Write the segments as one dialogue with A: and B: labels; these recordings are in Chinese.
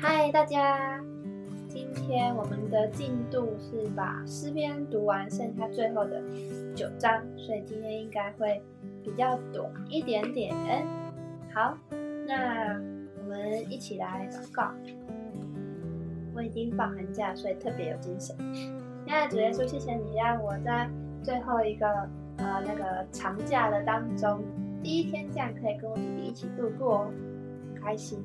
A: 嗨，大家！今天我们的进度是把诗篇读完，剩下最后的九章，所以今天应该会比较短一点点。好，那我们一起来祷告。我已经放寒假，所以特别有精神。现在主耶稣，谢谢你让我在最后一个呃那个长假的当中，第一天这样可以跟我弟弟一起度过，很开心。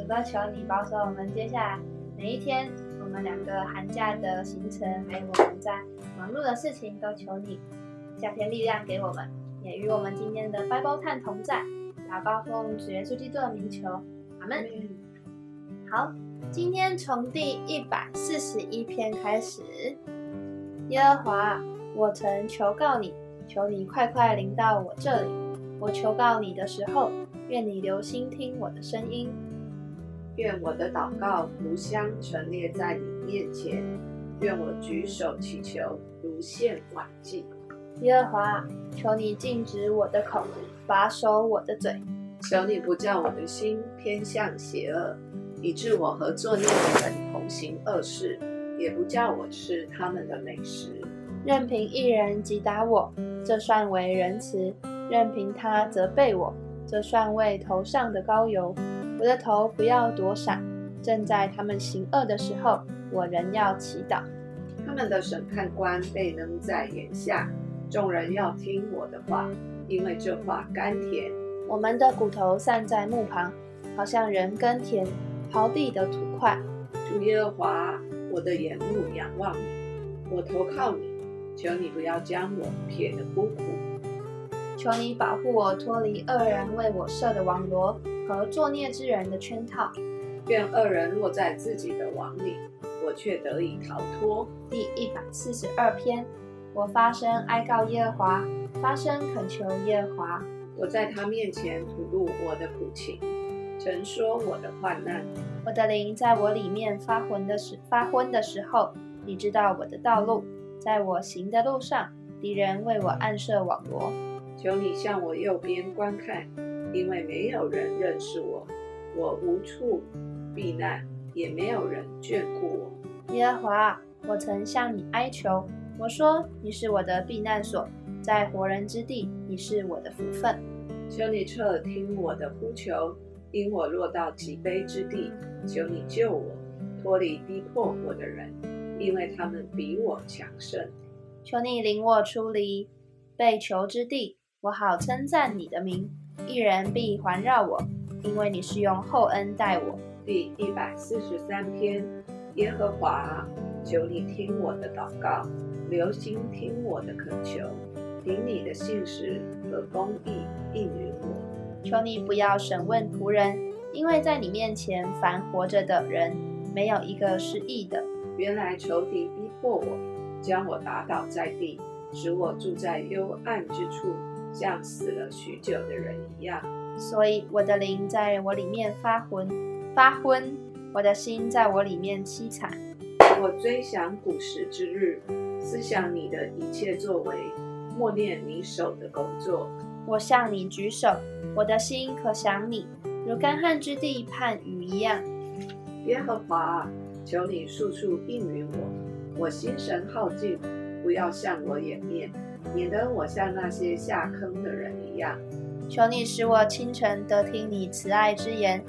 A: 嗯，主都求你保守我们接下来每一天，我们两个寒假的行程，还有我们在忙碌的事情，都求你加添力量给我们，也与我们今天的 Bible 探同在。祷告奉主耶稣基督的名求，阿门。好。今天从第一百四十一篇开始，耶和华，我曾求告你，求你快快临到我这里。我求告你的时候，愿你留心听我的声音，
B: 愿我的祷告如香陈列在你面前，愿我举手祈求如献晚祭。
A: 耶和华，求你禁止我的口，把守我的嘴，
B: 求你不叫我的心偏向邪恶。以致我和作孽的人同行恶事，也不叫我吃他们的美食。
A: 任凭一人击打我，这算为仁慈；任凭他责备我，这算为头上的膏油。我的头不要躲闪，正在他们行恶的时候，我仍要祈祷。
B: 他们的审判官被扔在眼下，众人要听我的话，因为这话甘甜。
A: 我们的骨头散在木旁，好像人耕田。刨地的土块，
B: 主耶和华，我的眼目仰望你，我投靠你，求你不要将我撇得孤苦，
A: 求你保护我脱离恶人为我设的网罗和作孽之人的圈套，
B: 愿恶人落在自己的网里，我却得以逃脱。
A: 第一百四十二篇，我发声哀告耶和华，发声恳求耶和华，
B: 我在他面前吐露我的苦情。曾说我的患难，
A: 我的灵在我里面发昏的时发昏的时候，你知道我的道路，在我行的路上，敌人为我暗设网罗。
B: 求你向我右边观看，因为没有人认识我，我无处避难，也没有人眷顾我。
A: 耶和华，我曾向你哀求，我说你是我的避难所，在活人之地，你是我的福分。
B: 求你侧听我的呼求。因我落到极悲之地，求你救我，脱离逼迫我的人，因为他们比我强盛。
A: 求你领我出离被囚之地，我好称赞你的名。一人必环绕我，因为你是用厚恩待我。
B: 第一百四十三篇，耶和华，求你听我的祷告，留心听我的恳求，凭你的信实和公义应允我。
A: 求你不要审问仆人，因为在你面前，凡活着的人，没有一个是义的。
B: 原来仇敌逼迫我，将我打倒在地，使我住在幽暗之处，像死了许久的人一样。
A: 所以我的灵在我里面发昏，发昏，我的心在我里面凄惨。
B: 我追想古时之日，思想你的一切作为，默念你手的工作。
A: 我向你举手，我的心可想你，如干旱之地盼雨一样。
B: 耶和华，求你速速应允我，我心神耗尽，不要向我掩面，免得我像那些下坑的人一样。
A: 求你使我清晨得听你慈爱之言，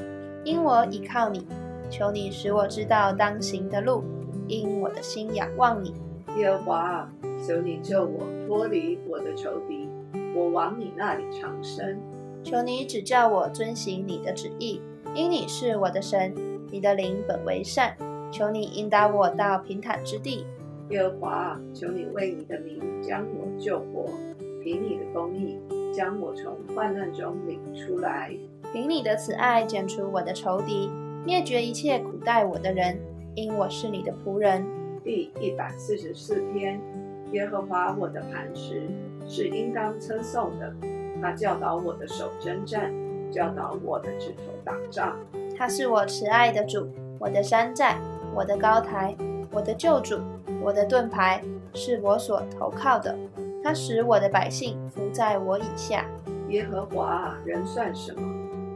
A: 因我倚靠你。求你使我知道当行的路，因我的心仰望你。
B: 耶和华，求你救我脱离我的仇敌。我往你那里长生，
A: 求你指教我遵行你的旨意，因你是我的神，你的灵本为善。求你引导我到平坦之地。
B: 耶和华，求你为你的名将我救活，凭你的公义将我从患难中领出来，
A: 凭你的慈爱剪除我的仇敌，灭绝一切苦待我的人，因我是你的仆人。
B: 第一百四十四篇，耶和华我的磐石。是应当称颂的。他教导我的手征战，教导我的指头打仗。
A: 他是我慈爱的主，我的山寨，我的高台，我的救主，我的盾牌，是我所投靠的。它使我的百姓伏在我以下。
B: 耶和华，人算什么？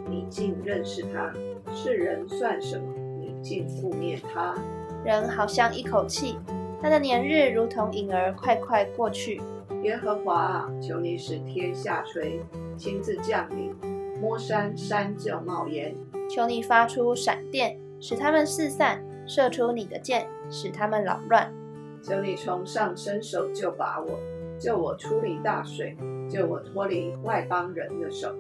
B: 你竟认识他？是人算什么？你竟覆灭他。
A: 人好像一口气，他的年日如同影儿，快快过去。
B: 耶和华啊，求你使天下垂，亲自降临，摸山山就冒烟。
A: 求你发出闪电，使他们四散；射出你的箭，使他们扰乱。
B: 求你从上伸手救拔我，救我出离大水，救我脱离外邦人的手。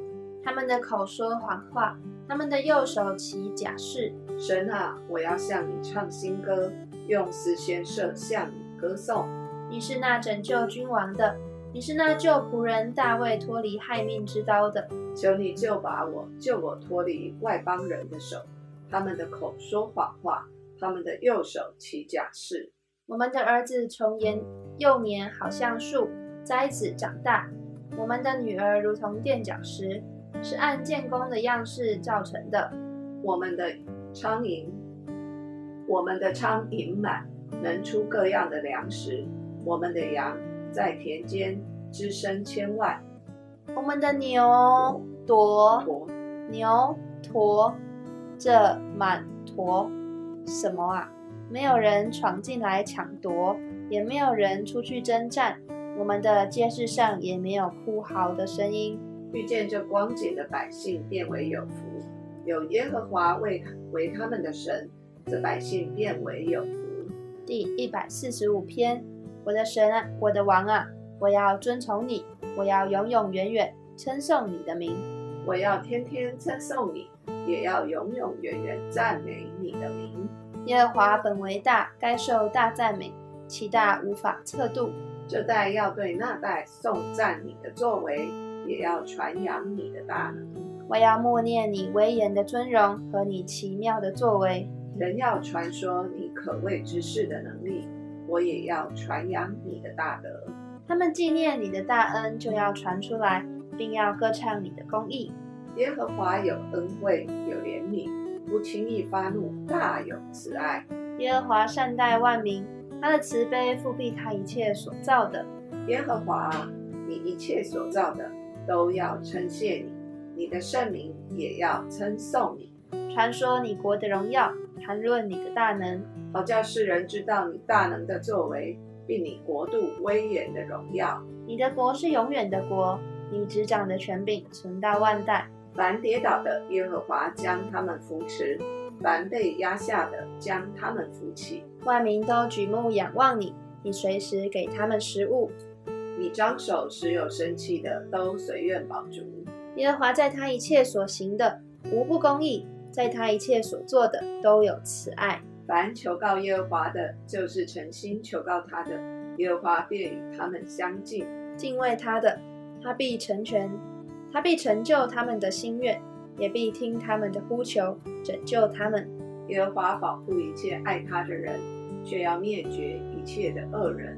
A: 他们的口说谎话，他们的右手起假誓。
B: 神啊，我要向你唱新歌，用丝弦射向你歌颂。
A: 你是那拯救君王的，你是那救仆人大卫脱离害命之刀的。
B: 求你救拔我，救我脱离外邦人的手。他们的口说谎话，他们的右手起假誓。
A: 我们的儿子从年幼年好像树栽子长大，我们的女儿如同垫脚石，是按建工的样式造成的。
B: 我们的苍蝇，我们的苍蝇满，能出各样的粮食。我们的羊在田间滋生千万，
A: 我们的牛驼牛驼这满驼什么啊？没有人闯进来抢夺，也没有人出去征战。我们的街市上也没有哭嚎的声音。
B: 遇见这光景的百姓，变为有福。有耶和华为为他们的神，这百姓变为有福。
A: 第一百四十五篇。我的神啊，我的王啊，我要遵从你，我要永永远远称颂你的名，
B: 我要天天称颂你，也要永永远远赞美你的名。
A: 耶和华本为大，该受大赞美，其大无法测度。
B: 这代要对那代颂赞你的作为，也要传扬你的大能。
A: 我要默念你威严的尊荣和你奇妙的作为，
B: 人要传说你可畏之事的能力。我也要传扬你的大德，
A: 他们纪念你的大恩，就要传出来，并要歌唱你的公义。
B: 耶和华有恩惠，有怜悯，不轻易发怒，大有慈爱。
A: 耶和华善待万民，他的慈悲复庇他一切所造的。
B: 耶和华，你一切所造的都要称谢你，你的圣名也要称颂你，
A: 传说你国的荣耀，谈论你的大能。
B: 好叫世人知道你大能的作为，并你国度威严的荣耀。
A: 你的国是永远的国，你执掌的权柄存到万代。
B: 凡跌倒的，耶和华将他们扶持；凡被压下的，将他们扶起。
A: 万民都举目仰望你，你随时给他们食物。
B: 你张手时有生气的都随愿保足。
A: 耶和华在他一切所行的无不公义，在他一切所做的都有慈爱。
B: 凡求告耶和华的，就是诚心求告他的，耶和华便与他们相近；
A: 敬畏他的，他必成全，他必成就他们的心愿，也必听他们的呼求，拯救他们。
B: 耶和华保护一切爱他的人，却要灭绝一切的恶人。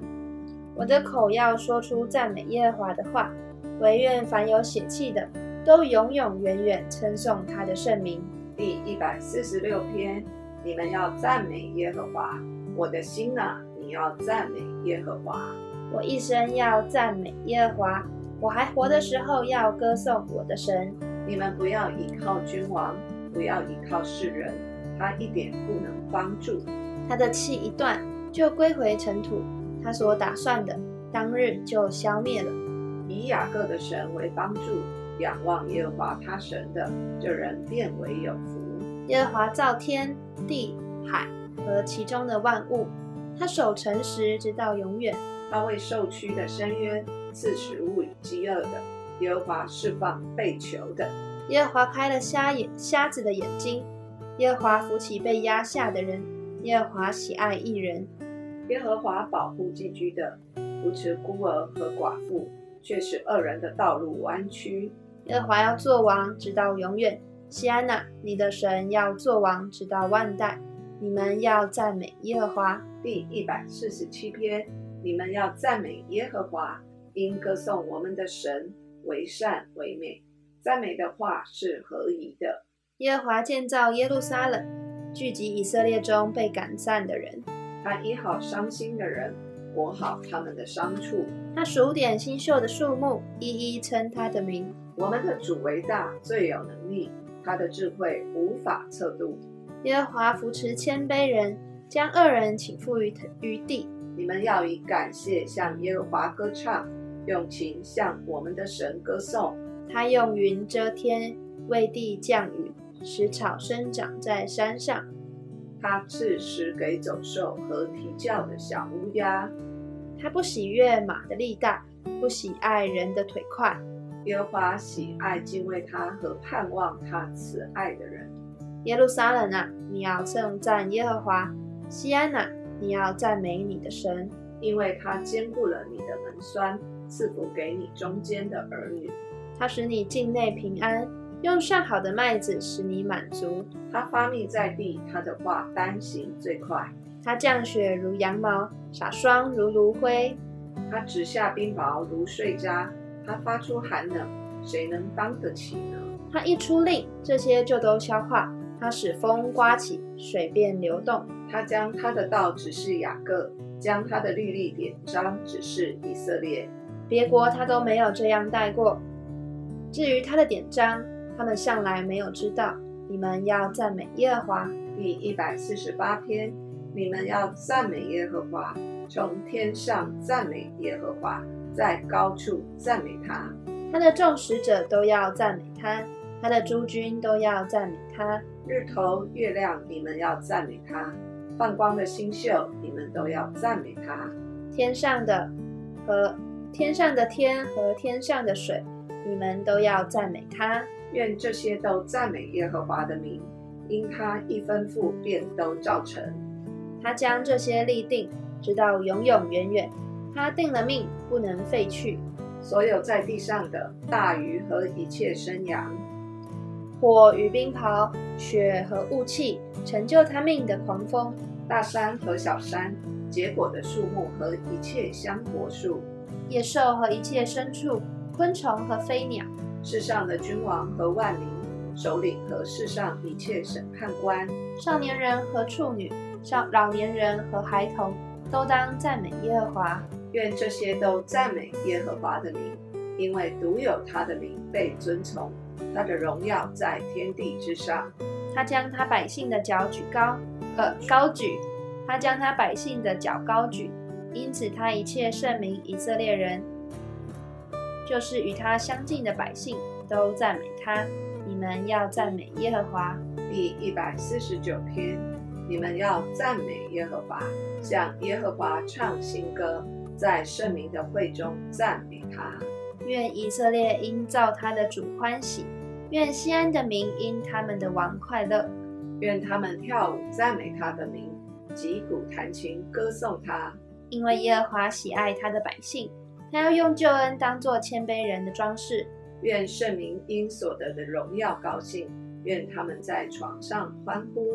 A: 我的口要说出赞美耶和华的话，唯愿凡有血气的，都永永远远称颂他的圣名。
B: 第一百四十六篇。你们要赞美耶和华，我的心啊，你要赞美耶和华。
A: 我一生要赞美耶和华，我还活的时候要歌颂我的神。
B: 你们不要依靠君王，不要依靠世人，他一点不能帮助。
A: 他的气一断，就归回尘土；他所打算的，当日就消灭了。
B: 以雅各的神为帮助，仰望耶和华他神的，这人变为有福。
A: 耶和华造天地海和其中的万物，他守诚实直到永远。
B: 他为受屈的深渊赐食物与饥饿的。耶和华释放被囚的。
A: 耶和华开了瞎眼瞎子的眼睛。耶和华扶起被压下的人。耶和华喜爱一人。
B: 耶和华保护寄居的，扶持孤儿和寡妇，却使恶人的道路弯曲。
A: 耶和华要做王直到永远。西安娜，你的神要做王，直到万代。你们要赞美耶和华。
B: 第一百四十七篇，你们要赞美耶和华，因歌颂我们的神为善为美。赞美的话是合宜的。
A: 耶和华建造耶路撒冷，聚集以色列中被赶散的人。
B: 他医好伤心的人，裹好他们的伤处。
A: 他数点新秀的树木，一一称他的名。
B: 我们的主为大，最有能力。他的智慧无法测度。
A: 耶和华扶持谦卑人，将恶人倾覆于于地。
B: 你们要以感谢向耶和华歌唱，用琴向我们的神歌颂。
A: 他用云遮天，为地降雨，使草生长在山上。
B: 他赐食给走兽和啼叫的小乌鸦。
A: 他不喜悦马的力大，不喜爱人的腿快。
B: 耶和华喜爱敬畏他和盼望他慈爱的人。
A: 耶路撒冷啊，你要称赞耶和华；西安啊，你要赞美你的神，
B: 因为它兼顾了你的门栓，赐福给你中间的儿女。
A: 它使你境内平安，用上好的麦子使你满足。
B: 它发密在地，它的话单行最快。
A: 它降雪如羊毛，洒霜如炉灰。
B: 它直下冰雹如碎渣。它发出寒冷，谁能当得起呢？
A: 它一出令，这些就都消化。它使风刮起，水便流动。
B: 它将它的道指示雅各，将他的律例典章指示以色列。
A: 别国他都没有这样带过。至于他的典章，他们向来没有知道。你们要赞美耶和华。
B: 第一百四十八篇，你们要赞美耶和华，从天上赞美耶和华，在高处赞美他。
A: 他的众使者都要赞美他，他的诸军都要赞美他。
B: 日头、月亮，你们要赞美他；放光的星宿，你们都要赞美他。
A: 天上的和天上的天和天上的水，你们都要赞美他。
B: 愿这些都赞美耶和华的名，因他一吩咐便都造成。
A: 他将这些立定，直到永永远远。他定了命，不能废去。
B: 所有在地上的大鱼和一切生羊，
A: 火与冰雹，雪和雾气，成就他命的狂风，
B: 大山和小山，结果的树木和一切香柏树，
A: 野兽和一切牲畜，昆虫和飞鸟。
B: 世上的君王和万民，首领和世上一切审判官，
A: 少年人和处女，少老年人和孩童，都当赞美耶和华。
B: 愿这些都赞美耶和华的名，因为独有他的名被尊崇，他的荣耀在天地之上。
A: 他将他百姓的脚举高，呃，高举；他将他百姓的脚高举，因此他一切圣明以色列人。就是与他相近的百姓都赞美他。你们要赞美耶和华。
B: 第一百四十九篇，你们要赞美耶和华，向耶和华唱新歌，在圣明的会中赞美他。
A: 愿以色列因造他的主欢喜，愿西安的民因他们的王快乐。
B: 愿他们跳舞赞美他的名，击鼓弹琴歌颂他，
A: 因为耶和华喜爱他的百姓。他要用救恩当作谦卑人的装饰。
B: 愿圣民因所得的荣耀高兴，愿他们在床上欢呼，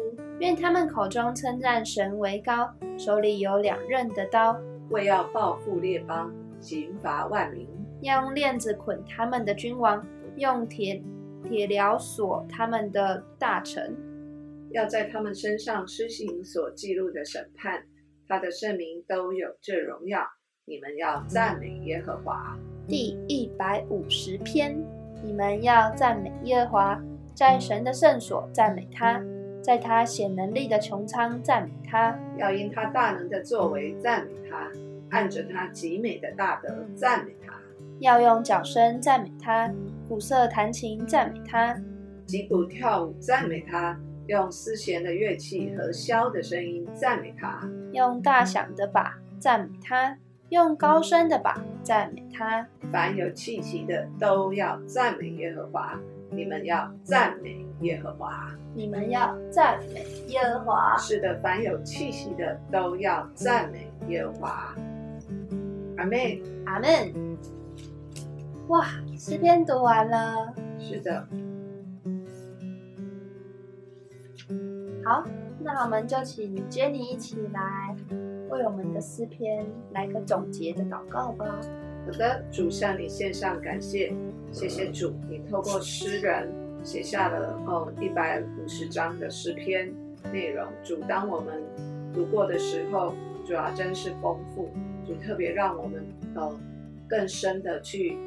A: 愿他们口中称赞神为高，手里有两刃的刀，
B: 为要报复列邦，刑罚万民。
A: 要用链子捆他们的君王，用铁铁镣锁他们的大臣，
B: 要在他们身上施行所记录的审判。他的圣名都有这荣耀。你们要赞美耶和华。
A: 第一百五十篇，你们要赞美耶和华，在神的圣所赞美他，在他显能力的穹苍赞美他，
B: 要因他大能的作为赞美他，按着他极美的大德赞美他，
A: 要用脚声赞美他，鼓瑟弹琴赞美他，
B: 击鼓跳舞赞美他，用丝弦的乐器和箫的声音赞美他，
A: 用大响的把赞美他。用高声的把赞美他，
B: 凡有气息的都要赞美耶和华。你们要赞美耶和华，
A: 你们要赞美耶和华。
B: 是的，凡有气息的都要赞美耶和华。阿门，
A: 阿门。哇，诗篇读完了。
B: 是的。
A: 好，那我们就请 Jenny 一起来。为我们的诗篇来个总结的祷告吧。
B: 好的，主向你献上感谢，谢谢主，你透过诗人写下了哦一百五十章的诗篇内容。主，当我们读过的时候，主要真是丰富。主特别让我们呃更深的去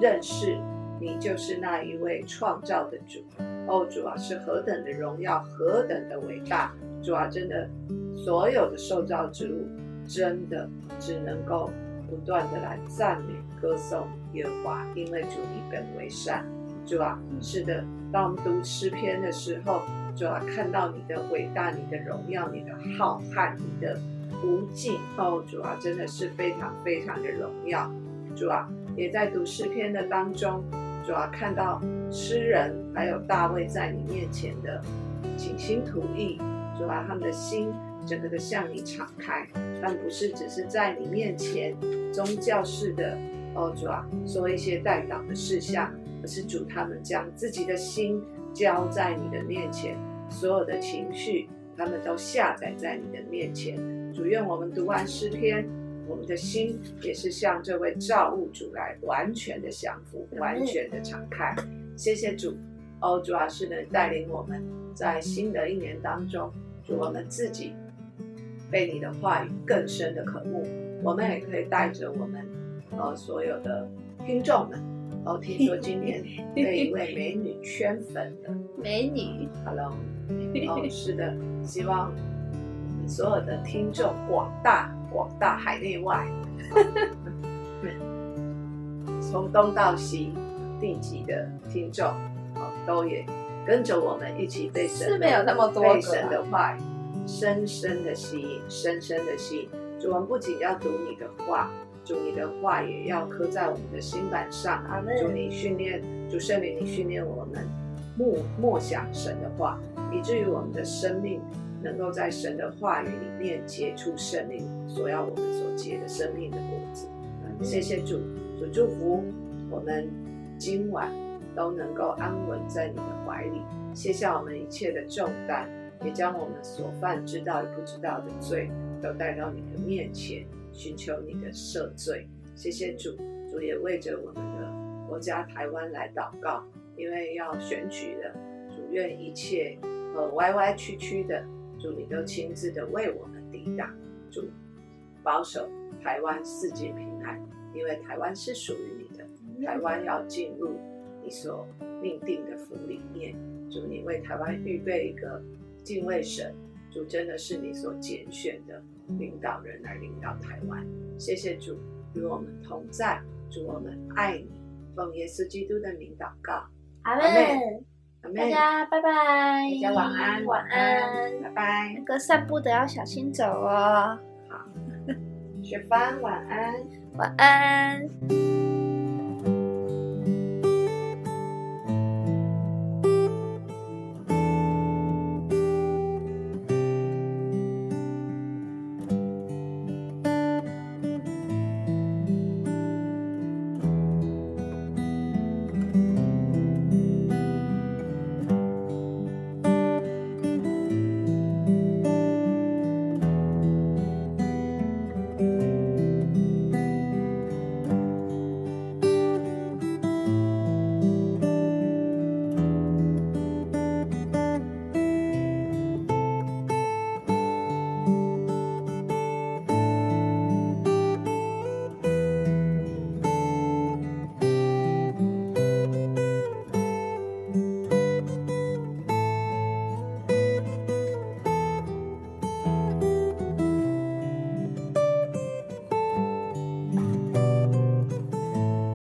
B: 认识你，就是那一位创造的主。哦，主啊，是何等的荣耀，何等的伟大！主啊，真的，所有的受造之物，真的只能够不断的来赞美、歌颂耶和华，因为主你本为善。主啊，是的，当我们读诗篇的时候，主啊，看到你的伟大、你的荣耀、你的浩瀚、你的无尽，哦，主啊，真的是非常非常的荣耀。主啊，也在读诗篇的当中。主要看到诗人还有大卫在你面前的倾心吐意，主要他们的心整个的向你敞开，但不是只是在你面前宗教式的哦，主啊说一些代祷的事项，而是主他们将自己的心交在你的面前，所有的情绪他们都下载在你的面前。主愿我们读完诗篇。我们的心也是向这位造物主来完全的降服，完全的敞开。谢谢主，哦，主要是能带领我们在新的一年当中，主我们自己被你的话语更深的渴慕。我们也可以带着我们呃所有的听众们，哦，听说今天被一位美女圈粉的
A: 美女
B: ，Hello，哦，是的，希望所有的听众广大。广大海内外，从东到西，地级的听众，哦，都也跟着我们一起被神
A: 没有那么多
B: 被神的话深深的吸引，深深的吸引。主，我们不仅要读你的话，主你的话也要刻在我们的心板上。主，你训练，主圣灵，你训练我们默默想神的话，以至于我们的生命。能够在神的话语里面结出生命所要我们所结的生命的果子。谢谢主，主祝福我们今晚都能够安稳在你的怀里，卸下我们一切的重担，也将我们所犯知道与不知道的罪都带到你的面前，寻求你的赦罪。谢谢主，主也为着我们的国家台湾来祷告，因为要选举了，主愿一切呃歪歪曲曲的。主，你都亲自的为我们抵挡，主保守台湾世界平安，因为台湾是属于你的，台湾要进入你所命定的福里面。主，你为台湾预备一个敬畏神，主真的是你所拣选的领导人来领导台湾。谢谢主与我们同在，主我们爱你，奉耶稣基督的名祷告，
A: 阿门。大家拜拜，
B: 大家晚安，
A: 晚安，
B: 拜拜。
A: 那个散步的要小心走哦。
B: 好，雪芳晚安，
A: 晚安。